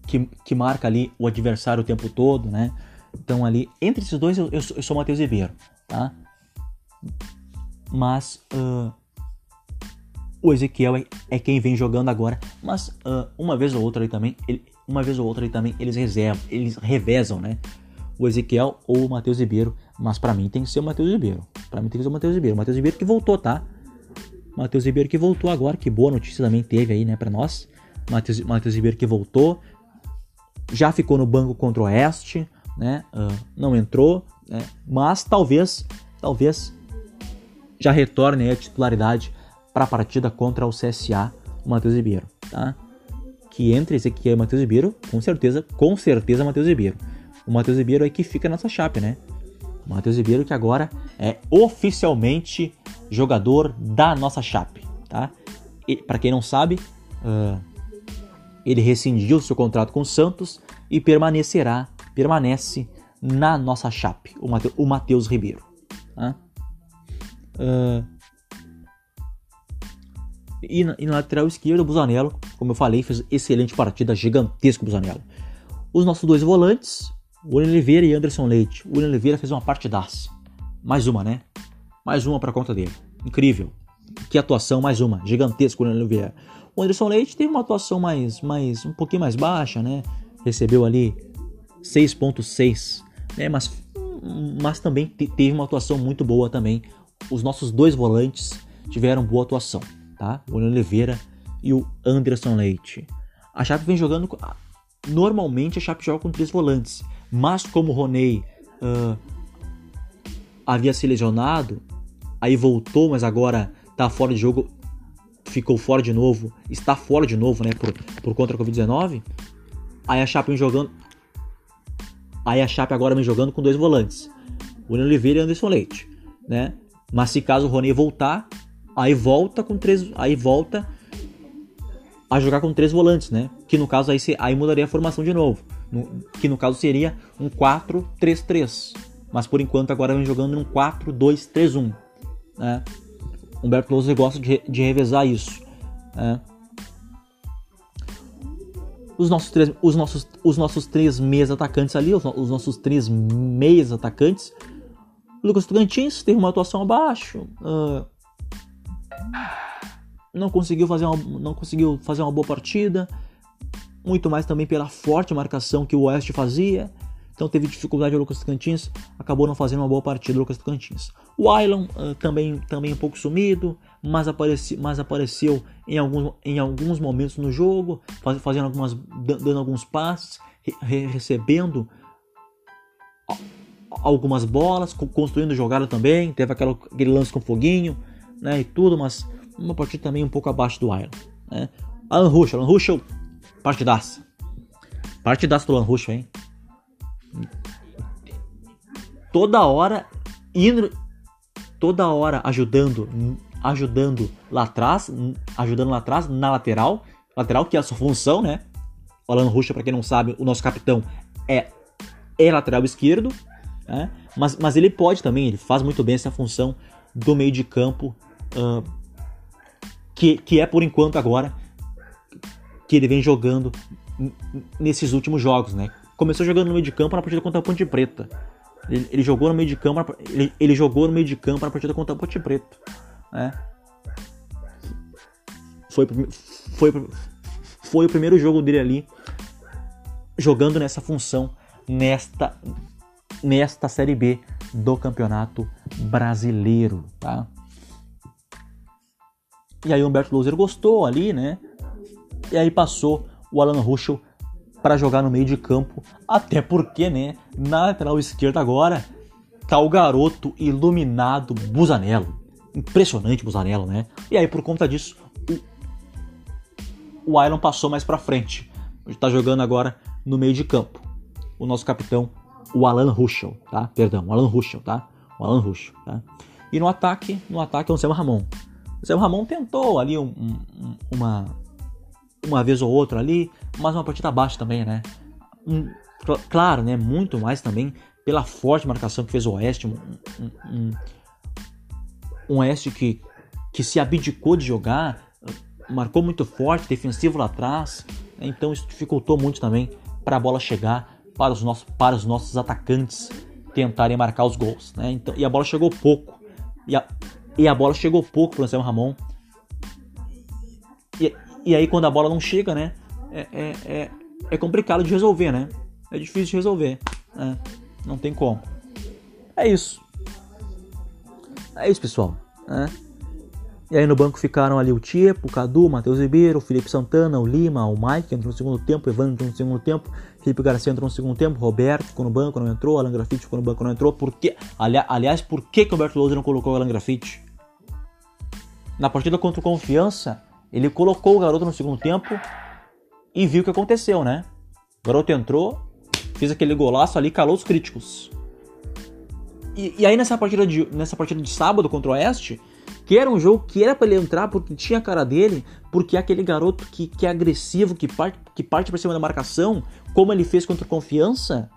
que, que marca ali o adversário o tempo todo, né? Então ali, entre esses dois eu, eu, sou, eu sou Matheus Ribeiro, tá? Mas uh, o Ezequiel é, é, quem vem jogando agora, mas uh, uma vez ou outra ali também, ele, uma vez ou outra ali também eles reservam, eles revezam, né? O Ezequiel ou o Matheus Ribeiro, mas para mim tem que ser o Matheus Ribeiro. Para mim tem que ser o Matheus Ribeiro. Matheus Ribeiro que voltou, tá? Matheus Ribeiro que voltou agora, que boa notícia também teve aí, né, para nós. Matheus, Matheus Ribeiro que voltou, já ficou no banco contra o Oeste, né? Uh, não entrou, né? mas talvez, talvez já retorne a titularidade para a partida contra o CSA, o Matheus Ribeiro, tá? Que entre é o Matheus Ribeiro, com certeza, com certeza Matheus Ribeiro. O Matheus Ribeiro é que fica nessa chape, né? O Matheus Ribeiro que agora é oficialmente jogador da nossa chape, tá? Para quem não sabe, uh, ele rescindiu seu contrato com o Santos e permanecerá, permanece na nossa chape, o Matheus Ribeiro. Tá? Uh, e, na, e na lateral esquerda, o Busanello, como eu falei, fez excelente partida, gigantesco Busanello. Os nossos dois volantes, William Oliveira e Anderson Leite. O William Oliveira fez uma partidaça. Mais uma, né? Mais uma para conta dele. Incrível. Que atuação, mais uma. Gigantesco o William Oliveira. O Anderson Leite teve uma atuação mais, mais um pouquinho mais baixa, né? Recebeu ali 6.6, né? Mas, mas também teve uma atuação muito boa também. Os nossos dois volantes tiveram boa atuação, tá? O Oliveira e o Anderson Leite. A Chape vem jogando. Normalmente a Chape joga com três volantes, mas como Roney uh, havia se lesionado, aí voltou, mas agora tá fora de jogo ficou fora de novo, está fora de novo, né, por, por conta da Covid-19. Aí a Chape jogando. Aí a Chape agora vem jogando com dois volantes. William Oliveira e Anderson Leite, né? Mas se caso o Rony voltar, aí volta com três, aí volta a jogar com três volantes, né? Que no caso aí, aí mudaria a formação de novo, no, que no caso seria um 4-3-3. Mas por enquanto agora vem jogando um 4-2-3-1, né? Humberto Lousa gosta de, de revezar isso. Né? Os nossos, três, os, nossos, os nossos três meias atacantes ali, os, os nossos três meias atacantes. Lucas Tocantins teve uma atuação abaixo. Uh, não conseguiu fazer uma, não conseguiu fazer uma boa partida. Muito mais também pela forte marcação que o Oeste fazia. Então teve dificuldade o Lucas Tocantins, acabou não fazendo uma boa partida o Lucas Tocantins. O Ailon uh, também, também um pouco sumido, mas, apareci, mas apareceu em alguns, em alguns momentos no jogo, faz, fazendo algumas, dando alguns passes, re, recebendo algumas bolas, construindo jogada também, teve aquela, aquele lance com foguinho, né, e tudo, mas uma partida também um pouco abaixo do Ailon. Né. Alan Ruschel, Alan Ruschel, partidaça. Partidaça do Alan Ruschel, hein? toda hora indo toda hora ajudando ajudando lá atrás, ajudando lá atrás na lateral, lateral que é a sua função, né? O Alan Ruxa, para quem não sabe, o nosso capitão é é lateral esquerdo, né? Mas, mas ele pode também, ele faz muito bem essa função do meio de campo, uh, que, que é por enquanto agora que ele vem jogando nesses últimos jogos, né? começou jogando no meio de campo na partida contra a Ponte Preta. Ele, ele jogou no meio de campo, ele, ele, jogou no meio de campo na partida contra a Ponte Preta, né? Foi, foi, foi o primeiro jogo dele ali jogando nessa função nesta nesta série B do Campeonato Brasileiro, tá? E aí o Humberto Loser gostou ali, né? E aí passou o Alan Ruschel para jogar no meio de campo, até porque, né, na lateral esquerda agora tá o garoto iluminado Busanello. Impressionante Busanello, né? E aí por conta disso, o, o Iron passou mais para frente. Ele tá jogando agora no meio de campo. O nosso capitão, o Alan Ruschel, tá? Perdão, o Alan Ruschel, tá? O Alan Ruschel, tá? E no ataque, no ataque é o Sam Ramon. O Sam Ramon tentou ali um, um, uma uma vez ou outra ali, mas uma partida baixa também, né? Um, claro, né? Muito mais também pela forte marcação que fez o Oeste, um, um, um Oeste que, que se abdicou de jogar, marcou muito forte, defensivo lá atrás, né? então isso dificultou muito também para a bola chegar para os nossos, para os nossos atacantes tentarem marcar os gols, né? Então, e a bola chegou pouco, e a, e a bola chegou pouco para o Ramon. E, aí quando a bola não chega, né? É, é, é, é complicado de resolver, né? É difícil de resolver. Né? Não tem como. É isso. É isso, pessoal. Né? E aí no banco ficaram ali o Tiepo, o Cadu, o Matheus Ribeiro, o Felipe Santana, o Lima, o Mike entrou no segundo tempo, o Evandro entrou no segundo tempo, Felipe Garcia entrou no segundo tempo, Roberto ficou no banco, não entrou, Alan Grafite ficou no banco, não entrou. Por quê? Ali, aliás, por que, que o Alberto Lousa não colocou o Alan Grafite? Na partida contra o Confiança, ele colocou o garoto no segundo tempo e viu o que aconteceu, né? O garoto entrou, fez aquele golaço ali, calou os críticos. E, e aí nessa partida, de, nessa partida de sábado contra o Oeste, que era um jogo que era para ele entrar porque tinha a cara dele, porque é aquele garoto que, que é agressivo, que parte, que parte pra cima da marcação, como ele fez contra o Confiança,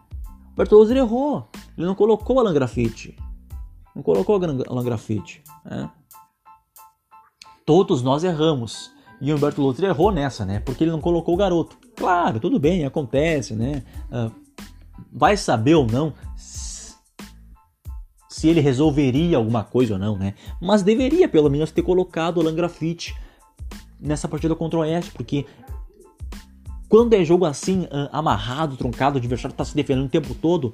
o Bertolozzi errou. Ele não colocou o Alan Grafite. Não colocou o Alan Grafite. Né? Todos nós erramos. E o Humberto Lutri errou nessa, né? Porque ele não colocou o garoto. Claro, tudo bem, acontece, né? Uh, vai saber ou não se ele resolveria alguma coisa ou não, né? Mas deveria pelo menos ter colocado o Alan Grafite nessa partida contra o Oeste, porque quando é jogo assim, uh, amarrado, truncado, o adversário está se defendendo o tempo todo,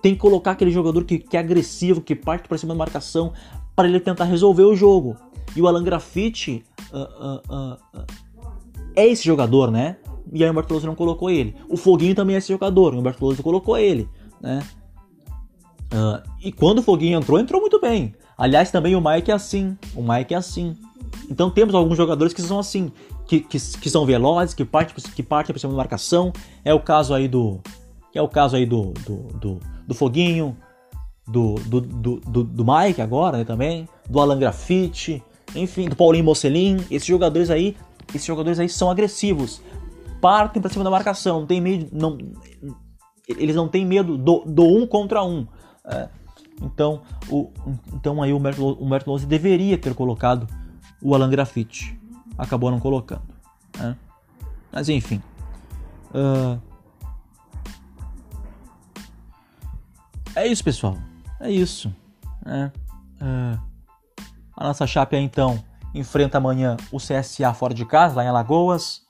tem que colocar aquele jogador que, que é agressivo, que parte para cima da marcação, para ele tentar resolver o jogo. E o Alan Graffiti uh, uh, uh, é esse jogador, né? E aí o Humberto não colocou ele. O Foguinho também é esse jogador, o Humberto colocou ele, né? e quando o Foguinho entrou, entrou muito bem. Aliás, também o Mike é assim. O Mike é assim. Então temos alguns jogadores que são assim, que, que, que são velozes, que partem que parte para cima da marcação. É o caso aí do. É o caso aí do, do, do, do Foguinho, do, do, do, do, do Mike agora né, também, do Alan Graffiti, enfim, do Paulinho Mocelin, esses jogadores aí, esses jogadores aí são agressivos, partem para cima da marcação, não tem medo, não, eles não têm medo do, do um contra um. É, então, o, então aí o Humberto Lose deveria ter colocado o Alan Graffiti, acabou não colocando. Né? Mas enfim. Uh, é isso, pessoal. É isso. Né? Uh, a nossa chape então enfrenta amanhã o CSA fora de casa, lá em Alagoas.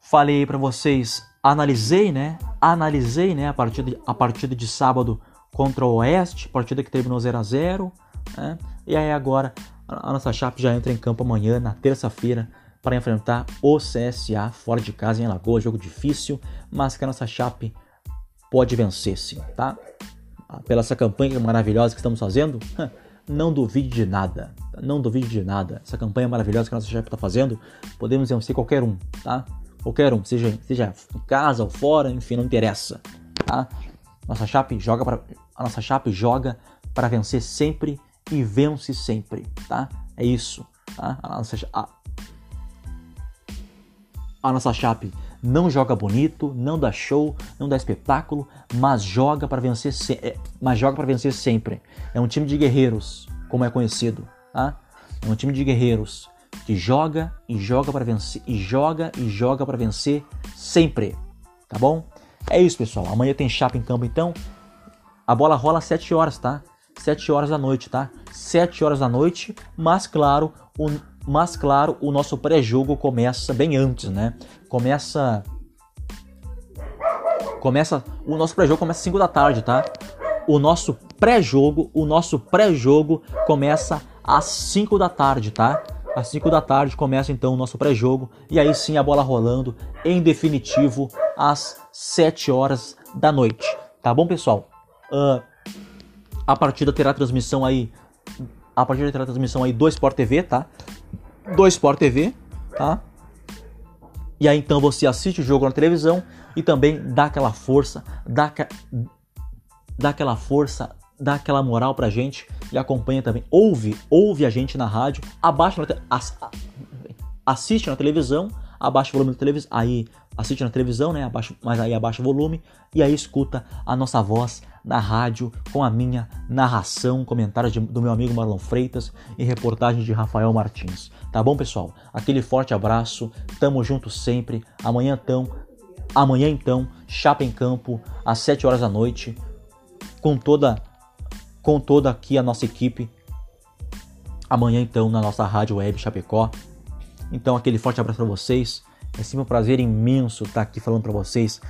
Falei para vocês, analisei, né? Analisei, né, a partida, a partida de sábado contra o Oeste, partida que terminou 0 a 0, né? E aí agora a nossa chape já entra em campo amanhã, na terça-feira, para enfrentar o CSA fora de casa em Alagoas, jogo difícil, mas que a nossa chape pode vencer sim, tá? Pela essa campanha maravilhosa que estamos fazendo, não duvide de nada. Não duvide de nada. Essa campanha maravilhosa que a nossa chefe está fazendo, podemos vencer qualquer um, tá? Qualquer um, seja, seja em casa ou fora, enfim, não interessa, tá? Nossa chape joga para a nossa chape joga para vencer sempre e vence sempre, tá? É isso, tá? A nossa, a, a nossa chape não joga bonito, não dá show, não dá espetáculo, mas joga para vencer, se... É, mas joga para vencer sempre. É um time de guerreiros, como é conhecido, tá? É um time de guerreiros que joga e joga para vencer e joga e joga para vencer sempre, tá bom? É isso, pessoal. Amanhã tem chapa em campo então. A bola rola às 7 horas, tá? 7 horas da noite, tá? 7 horas da noite, mas claro, o mas claro, o nosso pré-jogo começa bem antes, né? Começa começa o nosso pré-jogo começa às 5 da tarde, tá? O nosso pré-jogo, o nosso pré-jogo começa às 5 da tarde, tá? às 5 da tarde começa então o nosso pré-jogo e aí sim a bola rolando em definitivo às 7 horas da noite. Tá bom, pessoal? Uh, a partida terá transmissão aí. A partida terá transmissão aí do Sport TV, tá? Do Sport TV, tá? E aí então você assiste o jogo na televisão e também dá aquela força, dá, dá aquela força, dá aquela moral pra gente e acompanha também. Ouve, ouve a gente na rádio, abaixa na as, assiste na televisão, abaixa o volume da televisão, aí assiste na televisão, né? Abaixa, mas aí abaixa o volume e aí escuta a nossa voz na rádio com a minha narração, comentários de, do meu amigo Marlon Freitas e reportagem de Rafael Martins. Tá bom, pessoal? Aquele forte abraço, tamo junto sempre. Amanhã então, amanhã então, chapa em campo às 7 horas da noite, com toda com toda aqui a nossa equipe. Amanhã então na nossa rádio web Chapecó. Então aquele forte abraço para vocês. É sempre um prazer imenso estar aqui falando para vocês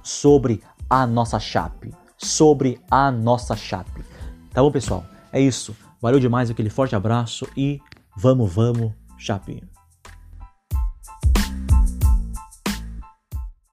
sobre a nossa chape. Sobre a nossa chape. Tá bom, pessoal? É isso. Valeu demais aquele forte abraço e vamos, vamos, chape.